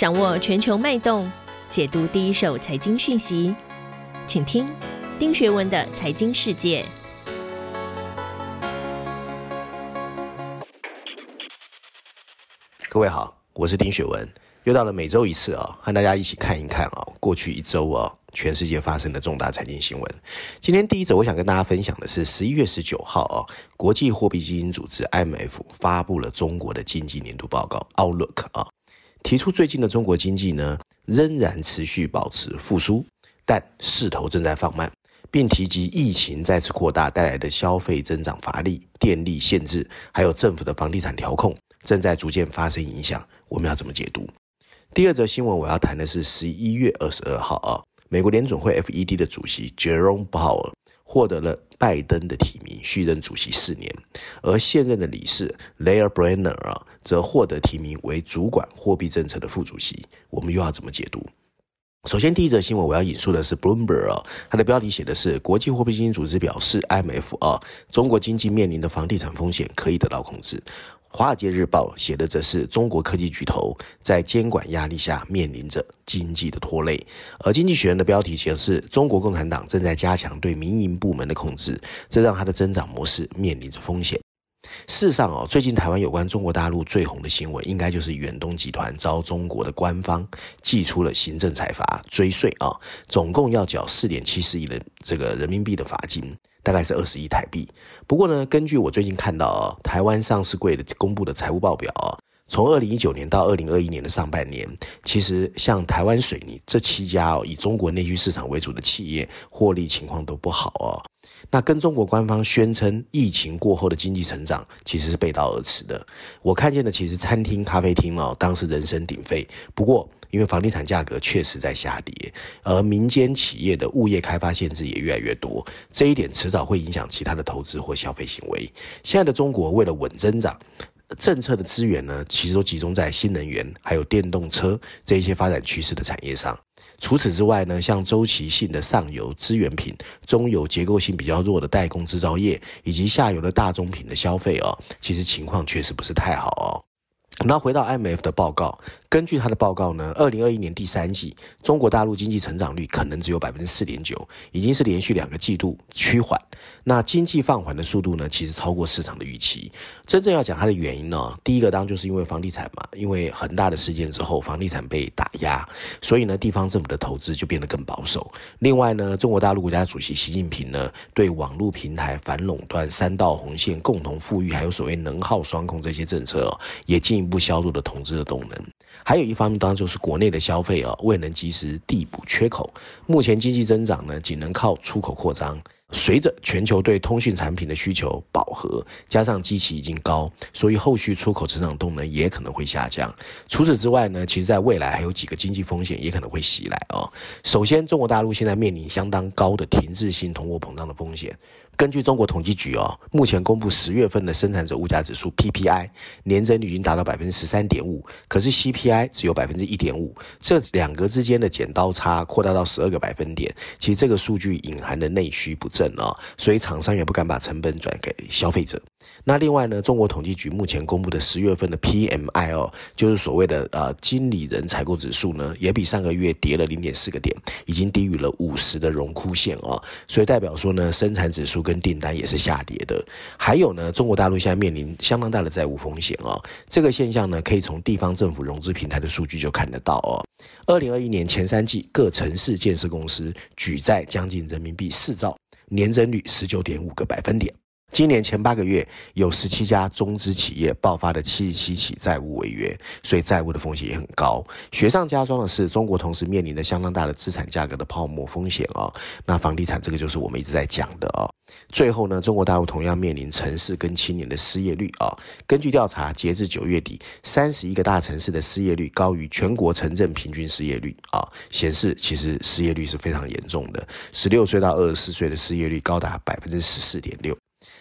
掌握全球脉动，解读第一手财经讯息，请听丁学文的财经世界。各位好，我是丁学文，又到了每周一次啊，和大家一起看一看啊，过去一周啊。全世界发生的重大财经新闻。今天第一则，我想跟大家分享的是十一月十九号啊，国际货币基金组织 IMF 发布了中国的经济年度报告 Outlook 啊，提出最近的中国经济呢仍然持续保持复苏，但势头正在放慢，并提及疫情再次扩大带来的消费增长乏力、电力限制，还有政府的房地产调控正在逐渐发生影响。我们要怎么解读？第二则新闻我要谈的是十一月二十二号啊。美国联准会 FED 的主席 Jerome Powell 获得了拜登的提名，续任主席四年，而现任的理事 Lael Brainard 啊，则获得提名为主管货币政策的副主席。我们又要怎么解读？首先，第一则新闻我要引述的是 Bloomberg 啊，它的标题写的是国际货币基金组织表示，IMF 啊，中国经济面临的房地产风险可以得到控制。《华尔街日报》写的则是中国科技巨头在监管压力下面临着经济的拖累，而《经济学人》的标题写的是中国共产党正在加强对民营部门的控制，这让它的增长模式面临着风险。事实上哦，最近台湾有关中国大陆最红的新闻，应该就是远东集团遭中国的官方寄出了行政裁罚追税啊，总共要缴四点七四亿的这个人民币的罚金。大概是二十亿台币。不过呢，根据我最近看到啊，台湾上市柜的公布的财务报表啊，从二零一九年到二零二一年的上半年，其实像台湾水泥这七家哦，以中国内需市场为主的企业，获利情况都不好哦。那跟中国官方宣称疫情过后的经济成长其实是背道而驰的。我看见的其实餐厅、咖啡厅哦，当时人声鼎沸。不过，因为房地产价格确实在下跌，而民间企业的物业开发限制也越来越多，这一点迟早会影响其他的投资或消费行为。现在的中国为了稳增长，政策的资源呢，其实都集中在新能源还有电动车这一些发展趋势的产业上。除此之外呢，像周期性的上游资源品、中游结构性比较弱的代工制造业，以及下游的大宗品的消费哦，其实情况确实不是太好哦。那回到 M F 的报告。根据他的报告呢，二零二一年第三季中国大陆经济成长率可能只有百分之四点九，已经是连续两个季度趋缓。那经济放缓的速度呢，其实超过市场的预期。真正要讲它的原因呢，第一个当然就是因为房地产嘛，因为很大的事件之后，房地产被打压，所以呢，地方政府的投资就变得更保守。另外呢，中国大陆国家主席习近平呢，对网络平台反垄断、三道红线、共同富裕，还有所谓能耗双控这些政策哦，也进一步削弱了投资的动能。还有一方面，当然就是国内的消费啊，未能及时递补缺口。目前经济增长呢，仅能靠出口扩张。随着全球对通讯产品的需求饱和，加上基期已经高，所以后续出口成长动能也可能会下降。除此之外呢，其实在未来还有几个经济风险也可能会袭来哦。首先，中国大陆现在面临相当高的停滞性通货膨胀的风险。根据中国统计局哦，目前公布十月份的生产者物价指数 PPI 年增率已经达到百分之十三点五，可是 CPI 只有百分之一点五，这两个之间的剪刀差扩大到十二个百分点。其实这个数据隐含的内需不振啊，所以厂商也不敢把成本转给消费者。那另外呢，中国统计局目前公布的十月份的 PMI 哦，就是所谓的呃经理人采购指数呢，也比上个月跌了零点四个点，已经低于了五十的荣枯线哦，所以代表说呢，生产指数跟跟订单也是下跌的，还有呢，中国大陆现在面临相当大的债务风险哦。这个现象呢，可以从地方政府融资平台的数据就看得到哦。二零二一年前三季，各城市建设公司举债将近人民币四兆，年增率十九点五个百分点。今年前八个月，有十七家中资企业爆发了七十七起债务违约，所以债务的风险也很高。雪上加霜的是，中国同时面临着相当大的资产价格的泡沫风险哦。那房地产这个就是我们一直在讲的哦。最后呢，中国大陆同样面临城市跟青年的失业率啊。根据调查，截至九月底，三十一个大城市的失业率高于全国城镇平均失业率啊，显示其实失业率是非常严重的。十六岁到二十四岁的失业率高达百分之十四点六。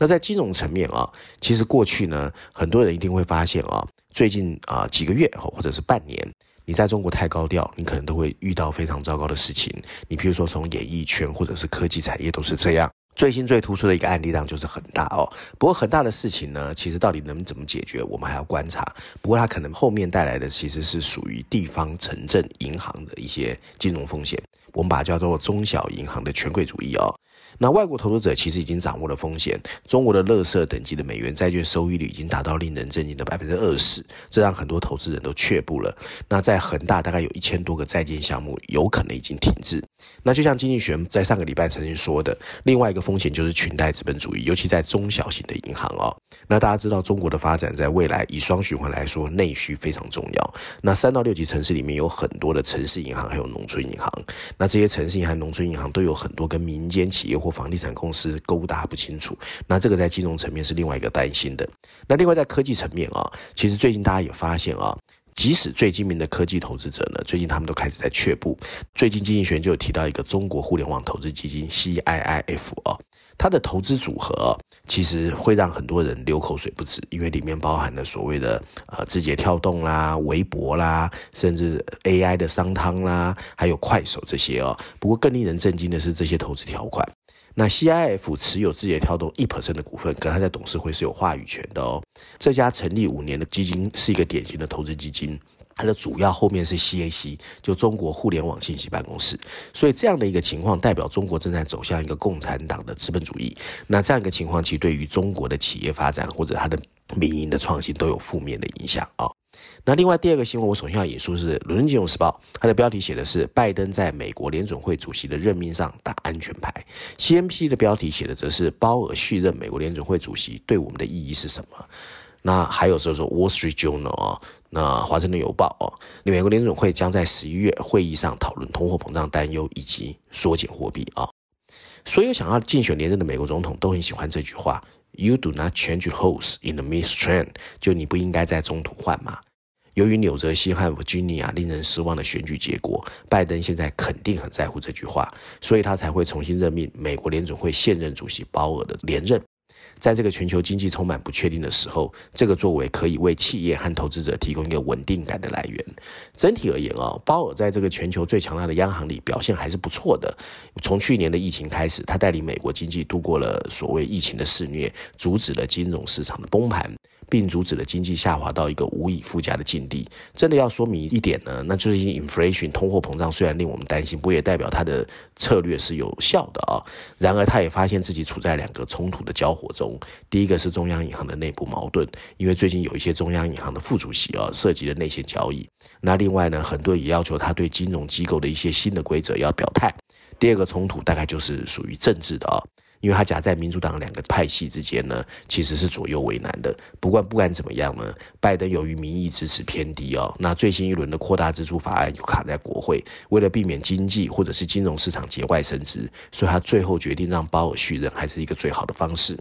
那在金融层面啊，其实过去呢，很多人一定会发现啊，最近啊几个月或者是半年，你在中国太高调，你可能都会遇到非常糟糕的事情。你比如说从演艺圈或者是科技产业都是这样。最新最突出的一个案例当然就是恒大哦。不过很大的事情呢，其实到底能怎么解决，我们还要观察。不过它可能后面带来的其实是属于地方城镇银行的一些金融风险，我们把它叫做中小银行的权贵主义哦。那外国投资者其实已经掌握了风险，中国的垃圾等级的美元债券收益率已经达到令人震惊的百分之二十，这让很多投资人都却步了。那在恒大大概有一千多个在建项目有可能已经停滞。那就像经济学在上个礼拜曾经说的，另外一个风险就是裙带资本主义，尤其在中小型的银行哦。那大家知道中国的发展在未来以双循环来说，内需非常重要。那三到六级城市里面有很多的城市银行，还有农村银行。那这些城市银行、农村银行都有很多跟民间企业或房地产公司勾搭不清楚，那这个在金融层面是另外一个担心的。那另外在科技层面啊，其实最近大家也发现啊，即使最精明的科技投资者呢，最近他们都开始在却步。最近经济学就有提到一个中国互联网投资基金 CIIF 啊，它的投资组合其实会让很多人流口水不止，因为里面包含了所谓的呃字节跳动啦、微博啦，甚至 AI 的商汤啦，还有快手这些哦。不过更令人震惊的是这些投资条款。那 CIF 持有字节跳动一 percent 的股份，可他在董事会是有话语权的哦。这家成立五年的基金是一个典型的投资基金，它的主要后面是 CAC，就中国互联网信息办公室。所以这样的一个情况，代表中国正在走向一个共产党的资本主义。那这样一个情况，其实对于中国的企业发展或者它的民营的创新都有负面的影响啊。那另外第二个新闻，我首先要引述是《伦敦金融时报》，它的标题写的是拜登在美国联准会主席的任命上打安全牌。”，CNP 的标题写的则是鲍尔续任美国联准会主席对我们的意义是什么？那还有就是《Wall Street Journal》啊，那华盛顿邮报哦，美国联准会将在十一月会议上讨论通货膨胀担忧以及缩减货币啊。所有想要竞选连任的美国总统都很喜欢这句话。You do not change horse in the midstream，就你不应该在中途换马。由于纽泽西和 Virginia 令人失望的选举结果，拜登现在肯定很在乎这句话，所以他才会重新任命美国联准会现任主席鲍尔的连任。在这个全球经济充满不确定的时候，这个作为可以为企业和投资者提供一个稳定感的来源。整体而言啊，鲍尔在这个全球最强大的央行里表现还是不错的。从去年的疫情开始，他带领美国经济度过了所谓疫情的肆虐，阻止了金融市场的崩盘。并阻止了经济下滑到一个无以复加的境地。真的要说明一点呢，那就是 inflation 通货膨胀虽然令我们担心，不过也代表它的策略是有效的啊。然而，他也发现自己处在两个冲突的交火中。第一个是中央银行的内部矛盾，因为最近有一些中央银行的副主席啊涉及了内线交易。那另外呢，很多也要求他对金融机构的一些新的规则要表态。第二个冲突大概就是属于政治的啊。因为他夹在民主党两个派系之间呢，其实是左右为难的。不管不管怎么样呢，拜登由于民意支持偏低哦，那最新一轮的扩大支出法案又卡在国会，为了避免经济或者是金融市场节外生枝，所以他最后决定让鲍尔续任，还是一个最好的方式。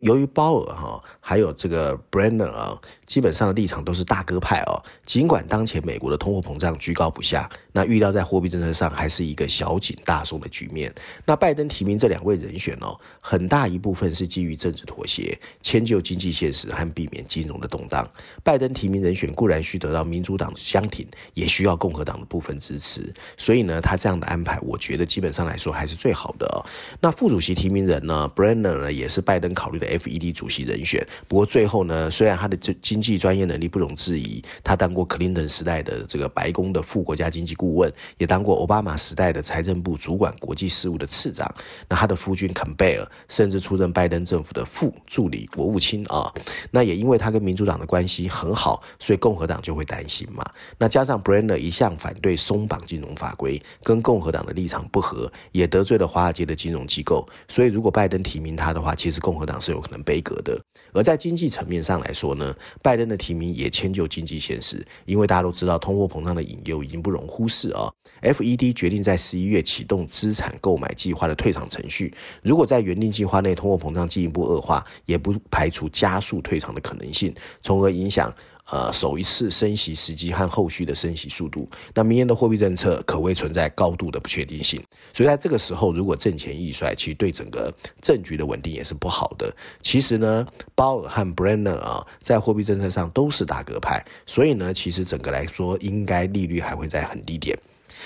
由于鲍尔哈还有这个 Brennan 啊，基本上的立场都是大哥派哦。尽管当前美国的通货膨胀居高不下，那预料在货币政策上还是一个小紧大松的局面。那拜登提名这两位人选哦，很大一部分是基于政治妥协，迁就经济现实和避免金融的动荡。拜登提名人选固然需得到民主党的相挺，也需要共和党的部分支持。所以呢，他这样的安排，我觉得基本上来说还是最好的。那副主席提名人呢，Brennan 呢，也是拜登考虑的。FED 主席人选，不过最后呢，虽然他的经济专业能力不容置疑，他当过 Clinton 时代的这个白宫的副国家经济顾顾问，也当过奥巴马时代的财政部主管国际事务的次长。那他的夫君坎贝尔甚至出任拜登政府的副助理国务卿啊。那也因为他跟民主党的关系很好，所以共和党就会担心嘛。那加上 Brennan 一向反对松绑金融法规，跟共和党的立场不合，也得罪了华尔街的金融机构。所以如果拜登提名他的话，其实共和党是有。可能背锅的，而在经济层面上来说呢，拜登的提名也迁就经济现实，因为大家都知道通货膨胀的引诱已经不容忽视是啊。FED 决定在十一月启动资产购买计划的退场程序，如果在原定计划内通货膨胀进一步恶化，也不排除加速退场的可能性，从而影响。呃，首一次升息时机和后续的升息速度，那明年的货币政策可谓存在高度的不确定性。所以在这个时候，如果政钱易帅，其实对整个政局的稳定也是不好的。其实呢，鲍尔和 Brenner 啊，在货币政策上都是大格派，所以呢，其实整个来说，应该利率还会在很低点。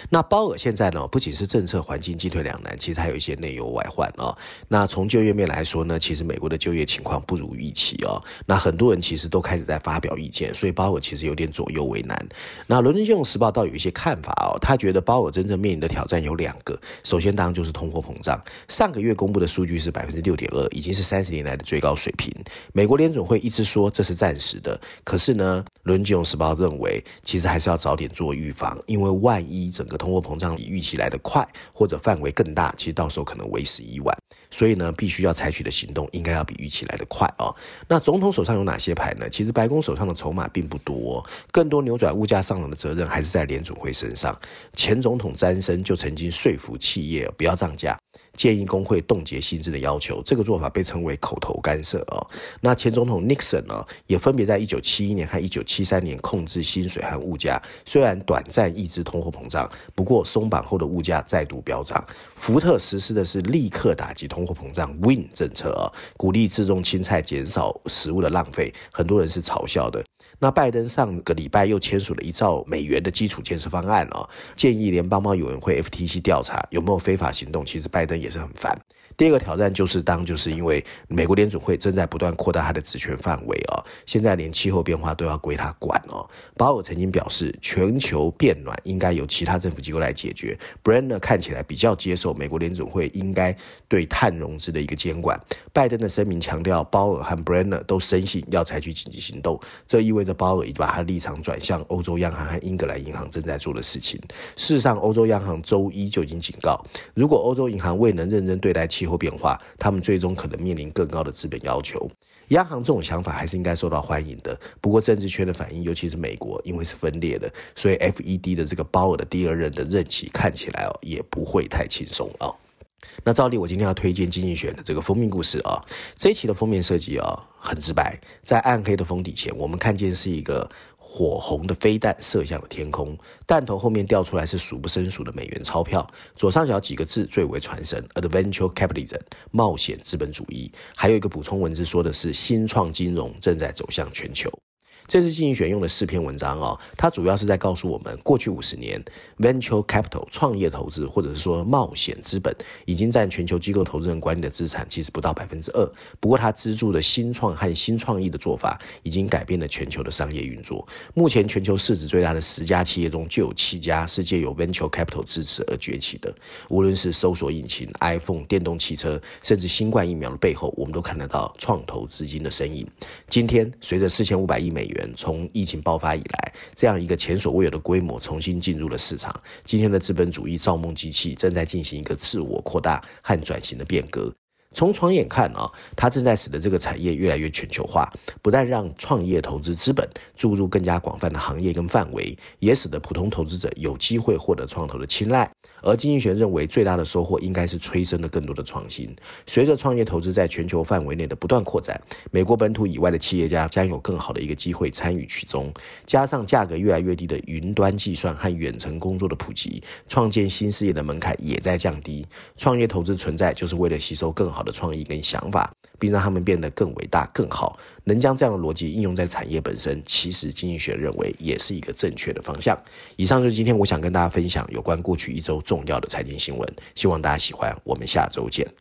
那鲍尔现在呢，不仅是政策环境进退两难，其实还有一些内忧外患哦。那从就业面来说呢，其实美国的就业情况不如预期哦。那很多人其实都开始在发表意见，所以鲍尔其实有点左右为难。那伦敦金融时报倒有一些看法哦，他觉得鲍尔真正面临的挑战有两个，首先当然就是通货膨胀，上个月公布的数据是百分之六点二，已经是三十年来的最高水平。美国联总会一直说这是暂时的，可是呢，伦敦金融时报认为其实还是要早点做预防，因为万一整个通货膨胀比预期来得快，或者范围更大，其实到时候可能为时已晚。所以呢，必须要采取的行动应该要比预期来得快哦。那总统手上有哪些牌呢？其实白宫手上的筹码并不多，更多扭转物价上涨的责任还是在联储会身上。前总统詹森就曾经说服企业不要涨价。建议工会冻结薪资的要求，这个做法被称为口头干涉哦。那前总统尼克森呢，也分别在一九七一年和一九七三年控制薪水和物价，虽然短暂抑制通货膨胀，不过松绑后的物价再度飙涨。福特实施的是立刻打击通货膨胀 “Win” 政策啊，鼓励自种青菜，减少食物的浪费，很多人是嘲笑的。那拜登上个礼拜又签署了一兆美元的基础建设方案哦，建议联邦贸易委员会 FTC 调查有没有非法行动。其实拜登也是很烦。第二个挑战就是当，就是因为美国联准会正在不断扩大它的职权范围哦，现在连气候变化都要归他管哦。鲍尔曾经表示，全球变暖应该由其他政府机构来解决。Brenner 看起来比较接受美国联准会应该对碳融资的一个监管。拜登的声明强调，鲍尔和 Brenner 都深信要采取紧急行动，这意味着鲍尔已经把他立场转向欧洲央行和英格兰银行正在做的事情。事实上，欧洲央行周一就已经警告，如果欧洲银行未能认真对待气候，变化，他们最终可能面临更高的资本要求。央行这种想法还是应该受到欢迎的。不过，政治圈的反应，尤其是美国，因为是分裂的，所以 FED 的这个鲍尔的第二任的任期看起来哦，也不会太轻松哦。那照例，我今天要推荐经济学的这个封面故事啊。这一期的封面设计啊，很直白，在暗黑的封底前，我们看见是一个。火红的飞弹射向了天空，弹头后面掉出来是数不胜数的美元钞票。左上角几个字最为传神：Adventure Capitalism，冒险资本主义。还有一个补充文字说的是新创金融正在走向全球。这次经济学用了四篇文章哦，它主要是在告诉我们，过去五十年，venture capital 创业投资或者是说冒险资本，已经占全球机构投资人管理的资产其实不到百分之二。不过，它资助的新创和新创意的做法，已经改变了全球的商业运作。目前，全球市值最大的十家企业中，就有七家是借由 venture capital 支持而崛起的。无论是搜索引擎、iPhone、电动汽车，甚至新冠疫苗的背后，我们都看得到创投资金的身影。今天，随着四千五百亿美元从疫情爆发以来，这样一个前所未有的规模重新进入了市场。今天的资本主义造梦机器正在进行一个自我扩大和转型的变革。从长远看啊，它正在使得这个产业越来越全球化，不但让创业投资资本注入更加广泛的行业跟范围，也使得普通投资者有机会获得创投的青睐。而经济学认为，最大的收获应该是催生了更多的创新。随着创业投资在全球范围内的不断扩展，美国本土以外的企业家将有更好的一个机会参与其中。加上价格越来越低的云端计算和远程工作的普及，创建新事业的门槛也在降低。创业投资存在，就是为了吸收更好。好的创意跟想法，并让他们变得更伟大、更好，能将这样的逻辑应用在产业本身，其实经济学认为也是一个正确的方向。以上就是今天我想跟大家分享有关过去一周重要的财经新闻，希望大家喜欢。我们下周见。